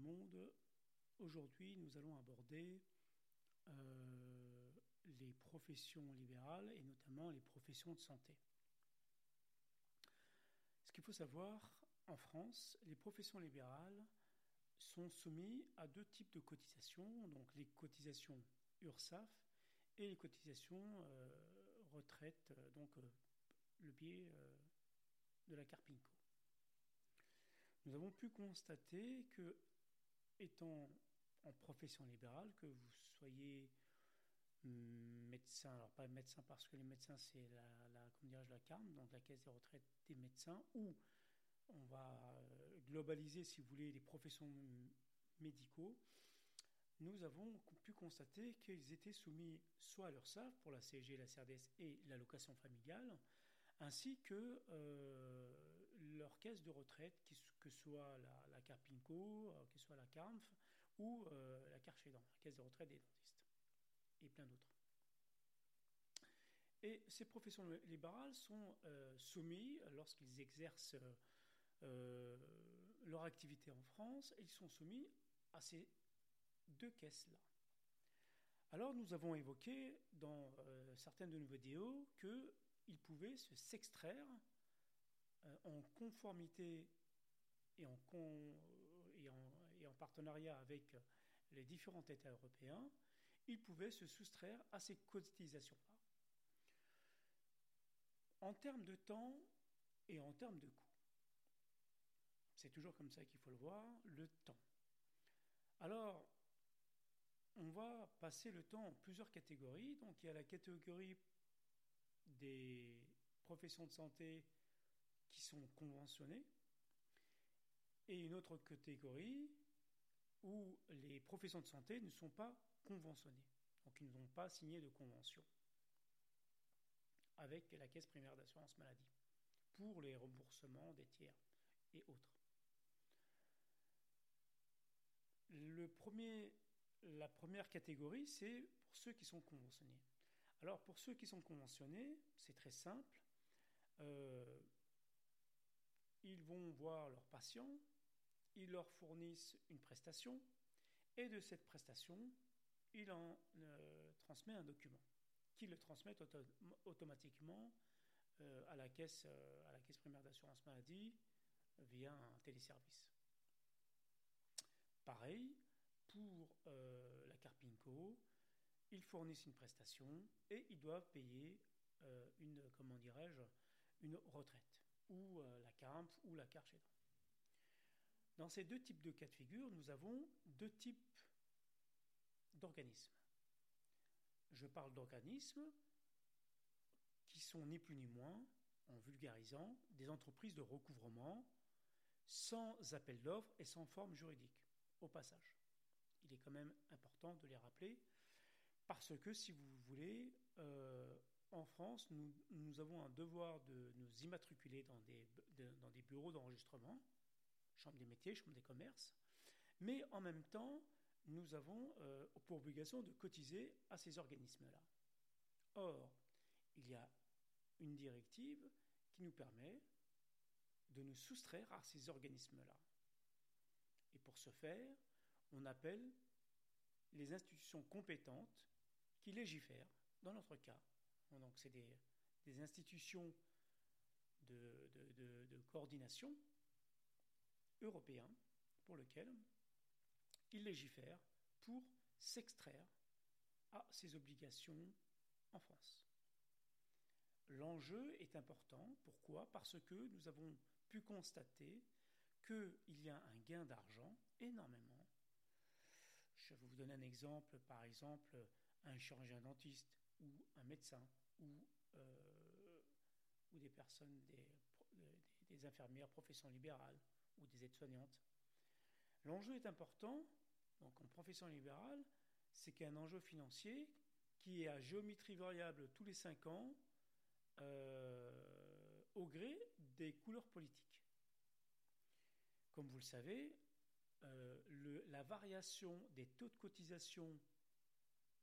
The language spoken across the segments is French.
monde. Aujourd'hui, nous allons aborder euh, les professions libérales et notamment les professions de santé. Ce qu'il faut savoir, en France, les professions libérales sont soumises à deux types de cotisations, donc les cotisations URSAF et les cotisations euh, retraite, euh, donc le biais de la Carpinco nous avons pu constater que, étant en profession libérale, que vous soyez médecin, alors pas médecin parce que les médecins c'est la, la, la CARM, donc la caisse des retraites des médecins, ou on va euh, globaliser, si vous voulez, les professions médicaux, nous avons pu constater qu'ils étaient soumis soit à leur SAF pour la CG, la CRDS et l'allocation familiale, ainsi que euh, leur caisse de retraite, que ce soit la, Carpinco, euh, que ce soit la CARMF ou euh, la Carchédan, la caisse de retraite des dentistes, et plein d'autres. Et ces professions libérales sont soumises, lorsqu'ils exercent leur activité en France, ils sont soumis à ces deux caisses-là. Alors nous avons évoqué dans certaines de nos vidéos que il pouvait euh, en conformité et en, partenariat avec les différents États européens, il pouvait se soustraire à ces cotisations-là. En termes de temps et en termes de coût. C'est toujours comme ça qu'il faut le voir, le temps. Alors, on va passer le temps en plusieurs catégories. Donc, il y a la catégorie des professions de santé qui sont conventionnées et une autre catégorie où les professions de santé ne sont pas conventionnées, donc ils n'ont pas signé de convention avec la caisse primaire d'assurance maladie pour les remboursements des tiers et autres. Le premier, la première catégorie, c'est pour ceux qui sont conventionnés. Alors pour ceux qui sont conventionnés, c'est très simple. Euh, voir leurs patients, ils leur fournissent une prestation, et de cette prestation, ils en euh, transmettent un document, qu'ils le transmettent automatiquement euh, à, la caisse, à la caisse primaire d'assurance maladie via un téléservice. Pareil pour la Carpinco, ils fournissent une prestation et ils doivent payer euh, une, comment dirais-je, une retraite, ou euh, la CAMP ou la carte Dans ces deux types de cas de figure, nous avons deux types d'organismes. Je parle d'organismes qui sont ni plus ni moins, en vulgarisant, des entreprises de recouvrement sans appel d'offres et sans forme juridique, au passage. Il est quand même important de les rappeler parce que, si vous voulez, euh, en France, nous, avons un devoir de nous immatriculer dans des, bureaux d'enregistrement, chambre des métiers, chambre des commerces, mais en même temps, nous avons euh, pour obligation de cotiser à ces organismes-là. Or, il y a une directive qui nous permet de nous soustraire à ces organismes-là. Et pour ce faire, on appelle les institutions compétentes qui légifèrent, dans notre cas. Donc, c'est des, institutions de, coordination européens pour lesquelles ils légifèrent pour s'extraire à ces obligations en France. L'enjeu est important. Pourquoi? Parce que nous avons pu constater qu'il y a un gain d'argent énormément. Je vais vous donner un exemple. Par exemple, un chirurgien dentiste ou un médecin ou, euh, ou des personnes, des, infirmières, profession libérale ou des aides-soignantes. L'enjeu est important, donc en profession libérale, c'est qu'il y a un enjeu financier qui est à géométrie variable tous les cinq ans euh, au gré des couleurs politiques. Comme vous le savez, euh, la variation des taux de cotisation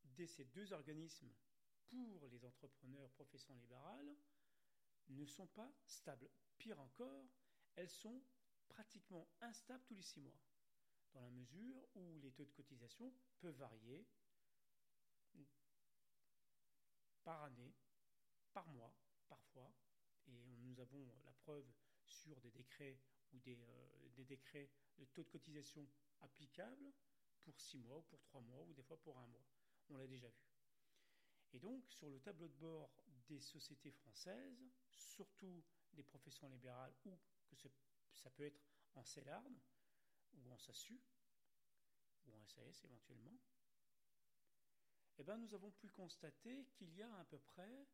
de ces deux organismes pour les entrepreneurs profession libérale ne sont pas stables. Pire encore, elles sont pratiquement instables tous les six mois. dans la mesure où les taux de cotisation peuvent varier par année, par mois, parfois, et nous avons la preuve sur des décrets ou des, euh, des décrets de taux de cotisation applicables pour six mois ou pour trois mois ou des fois pour un mois. On l'a déjà vu. Et donc, sur le tableau de bord des sociétés françaises, surtout des professions libérales ou que ça peut être en CELARD ou en SASU ou en SAS éventuellement, eh ben, nous avons pu constater qu'il y a à peu près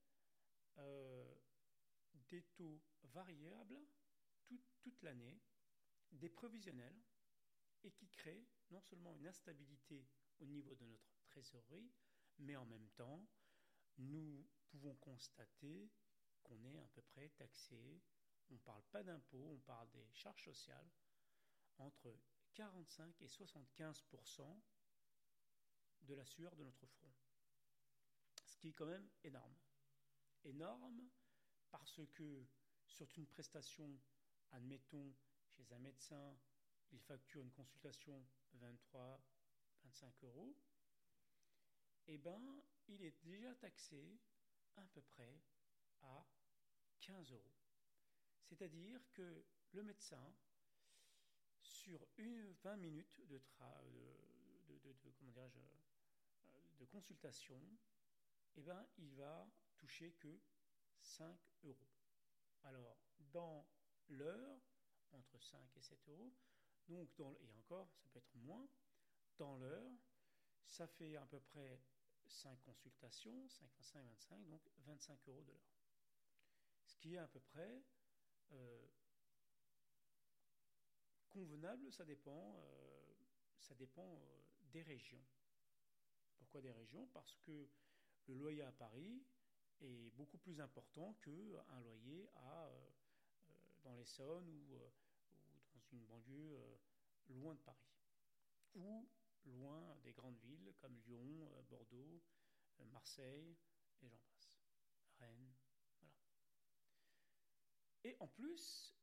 euh, des taux variables toute l'année, des provisionnels, et qui créent non seulement une instabilité au niveau de notre trésorerie, mais en même temps, nous pouvons constater qu'on est à peu près taxé, on ne parle pas d'impôts, on parle des charges sociales, entre 45 et 75% de la sueur de notre front. Ce qui est quand même énorme. Énorme parce que sur une prestation, admettons, chez un médecin, il facture une consultation 23, 25 euros, eh bien, il est déjà taxé à peu près à 15 euros. C'est-à-dire que le médecin, sur une 20 minutes de, de, consultation, eh ben, il va toucher que 5 euros. Alors, dans l'heure, entre 5 et 7 euros, et encore, ça peut être moins, dans l'heure, ça fait à peu près 5 consultations, 5, 5, 25, donc 25 euros de l'heure. Ce qui est à peu près euh, convenable, ça dépend, euh, ça dépend euh, des régions. Pourquoi des régions? Parce que le loyer à Paris est beaucoup plus important qu'un loyer à, dans l'Essonne ou, ou, dans une banlieue loin de Paris. Loin des grandes villes comme Lyon, Bordeaux, Marseille, et j'en passe. Rennes, et en plus,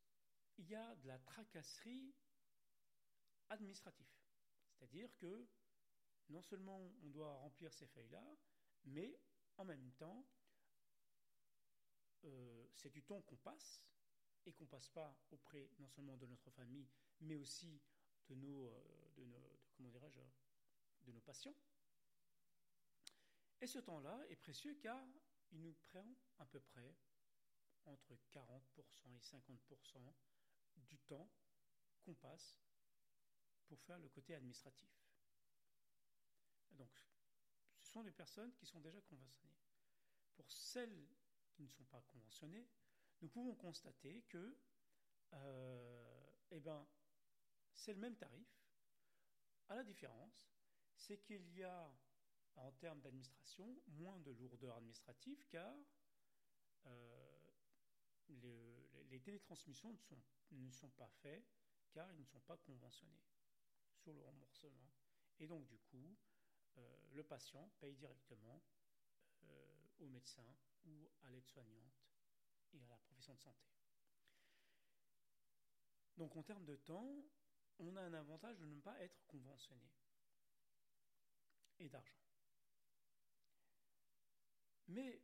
il y a de la tracasserie administrative. C'est-à-dire que non seulement on doit remplir ces feuilles-là, mais en même temps, euh, c'est du temps qu'on passe et qu'on passe pas auprès non seulement de notre famille, mais aussi euh, de nos dirais-je, de nos patients. Et ce temps-là est précieux car il nous prend à peu près entre 40% et 50% du temps qu'on passe pour faire le côté administratif. Donc, ce sont des personnes qui sont déjà conventionnées. Pour celles qui ne sont pas conventionnées, nous pouvons constater que euh, eh ben, c'est le même tarif. À la différence, c'est qu'il y a, en termes d'administration, moins de lourdeur administrative car euh, les télétransmissions ne sont, pas faites car ils ne sont pas conventionnés sur le remboursement. Et donc, du coup, euh, le patient paye directement euh, au médecin ou à l'aide-soignante et à la profession de santé. Donc, en termes de temps, on a un avantage de ne pas être conventionné et d'argent. Mais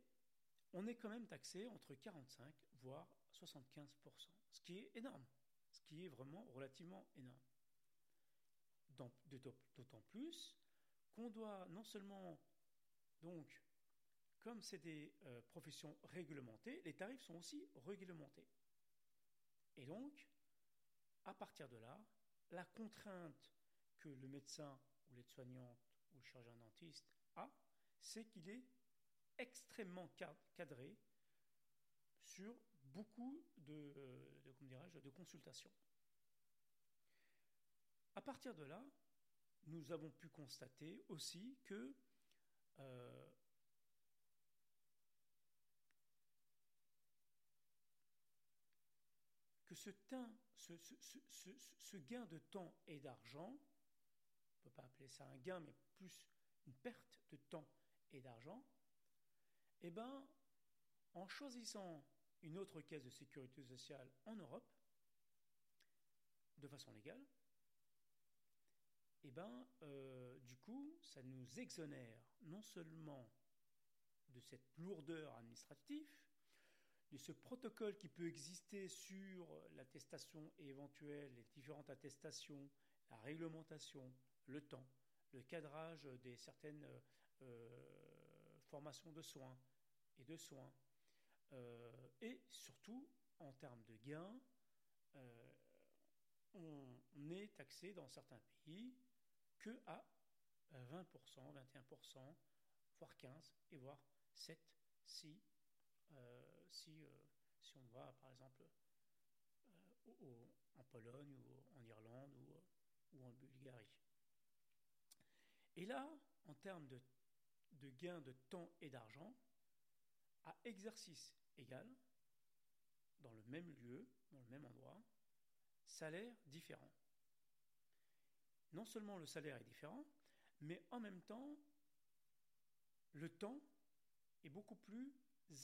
on est quand même taxé entre 45 voire 75%, ce qui est énorme, ce qui est vraiment relativement énorme. D'autant plus qu'on doit non seulement, donc, comme c'est des euh, professions réglementées, les tarifs sont aussi réglementés. Et donc, à partir de là, la contrainte que le médecin ou l'aide-soignante ou le chirurgien dentiste a, c'est qu'il est extrêmement cadré sur beaucoup de, euh, de, consultations. À partir de là, nous avons pu constater aussi que euh, ce, gain de temps et d'argent, on ne peut pas appeler ça un gain, mais plus une perte de temps et d'argent, eh ben, en choisissant une autre caisse de sécurité sociale en Europe, de façon légale, eh ben, euh, du coup, ça nous exonère non seulement de cette lourdeur administrative, de ce protocole qui peut exister sur l'attestation éventuelle, les différentes attestations, la réglementation, le temps, le cadrage des certaines euh, formations de soins et de soins, euh, et surtout en termes de gains, euh, on est taxé dans certains pays que à 20%, 21%, voire 15%, et voire 7% si, euh, si, euh, si on va par exemple euh, en Pologne ou en Irlande ou, ou, en Bulgarie. Et là, en termes de, de gains de temps et d'argent, à exercice égal, dans le même lieu, dans le même endroit, salaire différent non seulement le salaire est différent, mais en même temps, le temps est beaucoup plus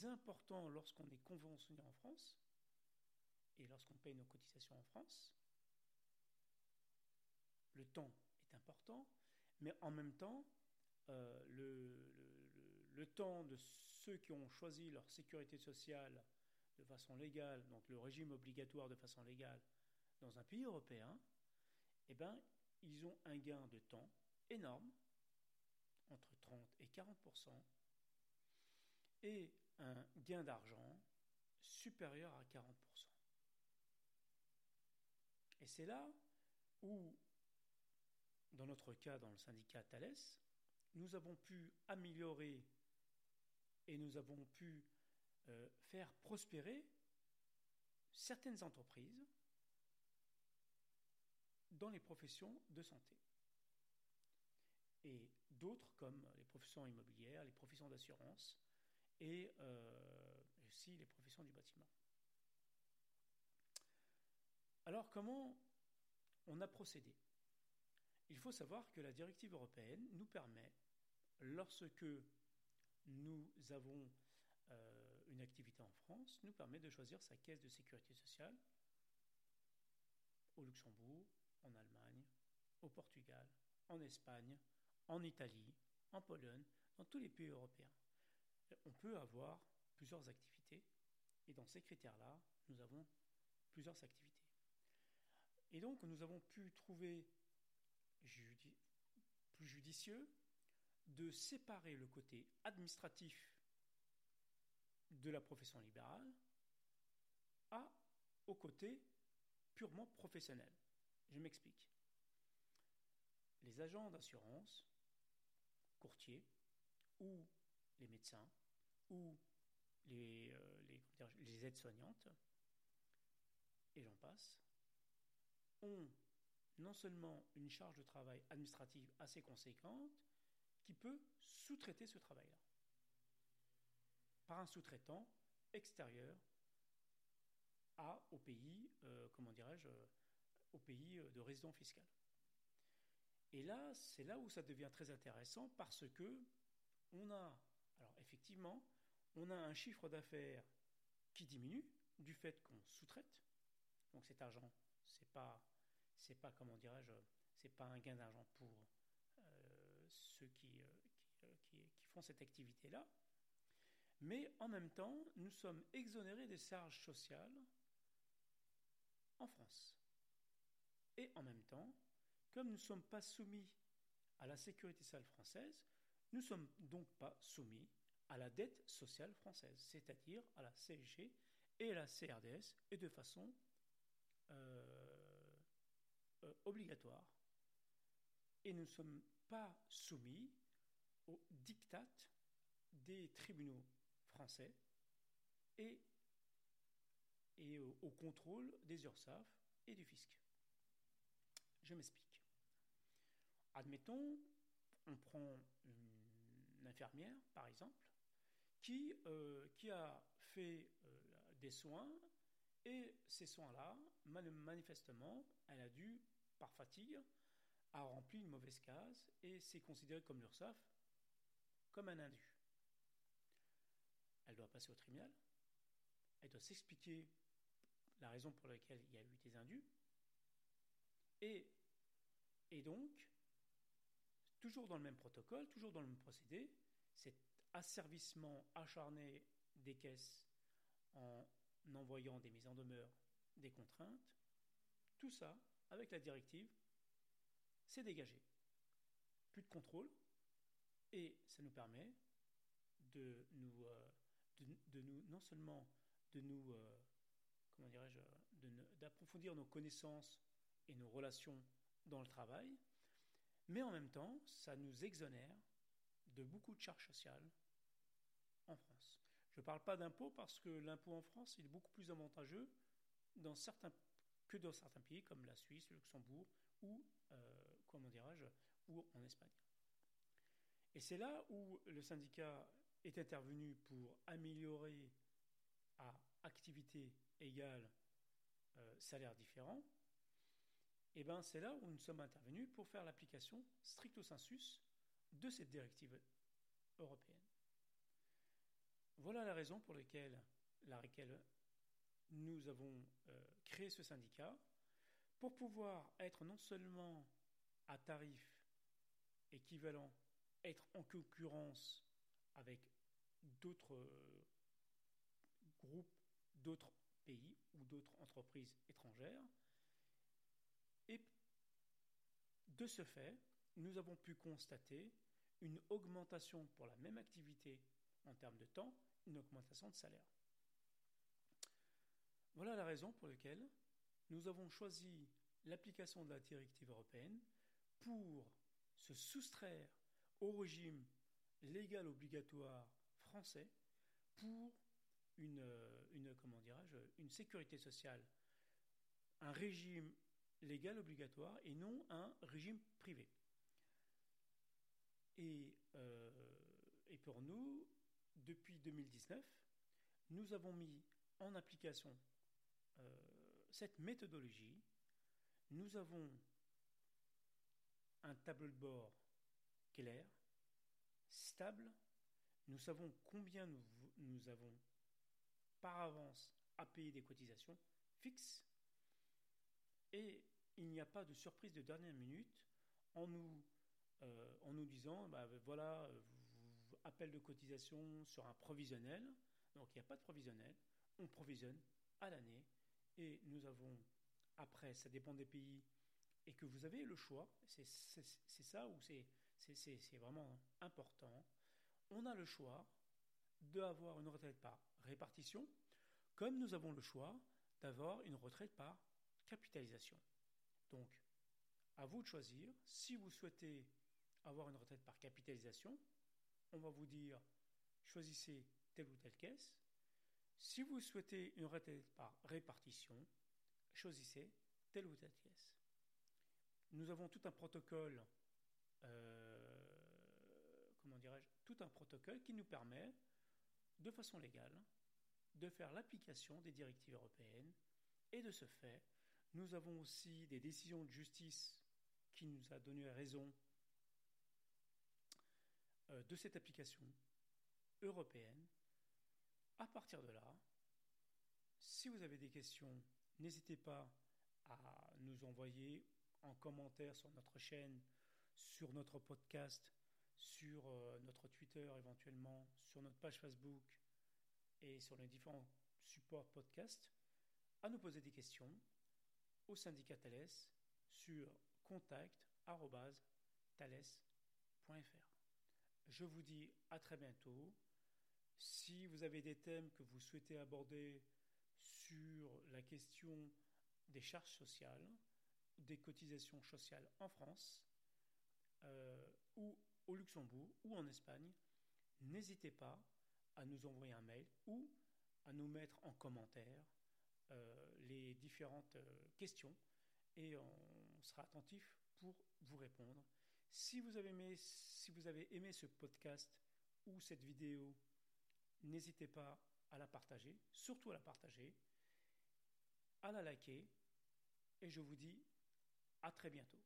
important lorsqu'on est conventionné en France et lorsqu'on paye nos cotisations en France. Le temps est important, mais en même temps, euh, le, le, temps de ceux qui ont choisi leur sécurité sociale de façon légale, donc le régime obligatoire de façon légale, dans un pays européen, eh ben, ils ont un gain de temps énorme, entre 30 et 40% et un gain d'argent supérieur à 40% Et c'est là où, dans notre cas, dans le syndicat Thales, nous avons pu améliorer et nous avons pu euh, faire prospérer certaines entreprises dans les professions de santé. Et d'autres comme les professions immobilières, les professions d'assurance et euh, aussi les professions du bâtiment. Alors comment on a procédé? Il faut savoir que la directive européenne nous permet, lorsque nous avons euh, une activité en France, nous permet de choisir sa caisse de sécurité sociale au Luxembourg, en Allemagne, au Portugal, en Espagne, en Italie, en Pologne, dans tous les pays européens. On peut avoir plusieurs activités et dans ces critères-là, nous avons plusieurs activités. Et donc, nous avons pu trouver plus judicieux de séparer le côté administratif de la profession libérale au côté purement professionnel. Je m'explique. Les agents d'assurance, courtiers, ou les médecins, ou les, euh, les, aides-soignantes, et j'en passe, ont non seulement une charge de travail administrative assez conséquente, qui peut sous-traiter ce travail-là. Par un sous-traitant extérieur à, au pays, euh, comment dirais-je, au pays euh, de résidence fiscale. Et là, c'est là où ça devient très intéressant parce que on a, alors effectivement, on a un chiffre d'affaires qui diminue du fait qu'on sous-traite. Donc cet argent, c'est pas, c'est pas comment dirais-je, c'est pas un gain d'argent pour euh, ceux qui, euh, qui, qui, font cette activité-là. Mais en même temps, nous sommes exonérés des charges sociales en France. Et en même temps, comme nous ne sommes pas soumis à la sécurité sociale française, nous ne sommes donc pas soumis à la dette sociale française, c'est-à-dire à la CSG et à la CRDS, et de façon euh, euh, obligatoire. Et nous ne sommes pas soumis au diktat des tribunaux français et, et au, au contrôle des URSAF et du fisc. Je m'explique. Admettons, on prend infirmière, par exemple, qui, euh, qui a fait euh, des soins et ces soins-là, manifestement, elle a dû, par fatigue, a rempli une mauvaise case et c'est considéré comme l'URSSAF comme un indu. Elle doit passer au tribunal, elle doit s'expliquer la raison pour laquelle il y a eu des indus, et, et donc, toujours dans le même protocole, toujours dans le même procédé, cet asservissement acharné des caisses en envoyant des mises en demeure, des contraintes, tout ça, avec la directive, c'est dégagé. Plus de contrôle, et ça nous permet de nous, euh, non seulement de nous, euh, comment dirais-je, d'approfondir nos connaissances et nos relations dans le travail, mais en même temps, ça nous exonère de beaucoup de charges sociales en France. Je ne parle pas d'impôt parce que l'impôt en France est beaucoup plus avantageux dans certains, que dans certains pays comme la Suisse, le Luxembourg ou, euh, ou en Espagne. Et c'est là où le syndicat est intervenu pour améliorer à activité égale euh, salaire différent. Et ben c'est là où nous sommes intervenus pour faire l'application stricto sensus de cette directive européenne. Voilà la raison pour laquelle, laquelle nous avons euh, créé ce syndicat, pour pouvoir être non seulement à tarif équivalent être en concurrence avec d'autres euh, groupes, d'autres pays ou d'autres entreprises étrangères. Et de ce fait, nous avons pu constater une augmentation pour la même activité en termes de temps, une augmentation de salaire. Voilà la raison pour laquelle nous avons choisi l'application de la directive européenne pour se soustraire au régime légal obligatoire français pour une, euh, une comment une sécurité sociale, un régime légal obligatoire et non un régime privé. Et, euh, pour nous, depuis 2019, nous avons mis en application euh, cette méthodologie. Nous avons un tableau de bord clair, stable. Nous savons combien nous avons par avance à payer des cotisations fixes. Et il n'y a pas de surprise de dernière minute en nous, euh, en nous disant, bah, voilà, appel de cotisation sur un provisionnel. Donc il n'y a pas de provisionnel. On provisionne à l'année. Et nous avons, après, ça dépend des pays, et que vous avez le choix. C'est ça où c'est c'est vraiment important. On a le choix d'avoir une retraite par répartition, comme nous avons le choix d'avoir une retraite par capitalisation. Donc, à vous de choisir. Si vous souhaitez avoir une retraite par capitalisation, on va vous dire choisissez telle ou telle caisse. Si vous souhaitez une retraite par répartition, choisissez telle ou telle caisse. Nous avons tout un protocole euh, tout un protocole qui nous permet, de façon légale, de faire l'application des directives européennes. Et de ce fait, nous avons aussi des décisions de justice qui nous a donné raison euh, de cette application européenne. À partir de là, si vous avez des questions, n'hésitez pas à nous envoyer en commentaire sur notre chaîne, sur notre podcast sur euh, notre Twitter éventuellement, sur notre page Facebook et sur les différents supports podcast, à nous poser des questions au syndicat Thales sur contact.thales.fr. Je vous dis à très bientôt. Si vous avez des thèmes que vous souhaitez aborder sur la question des charges sociales, des cotisations sociales en France, euh, ou au Luxembourg ou en Espagne, n'hésitez pas à nous envoyer un mail ou à nous mettre en commentaire les différentes euh, questions et on sera attentif pour vous répondre. Si vous avez aimé, si vous avez aimé ce podcast ou cette vidéo, n'hésitez pas à la partager, surtout à la partager, à la liker et je vous dis à très bientôt.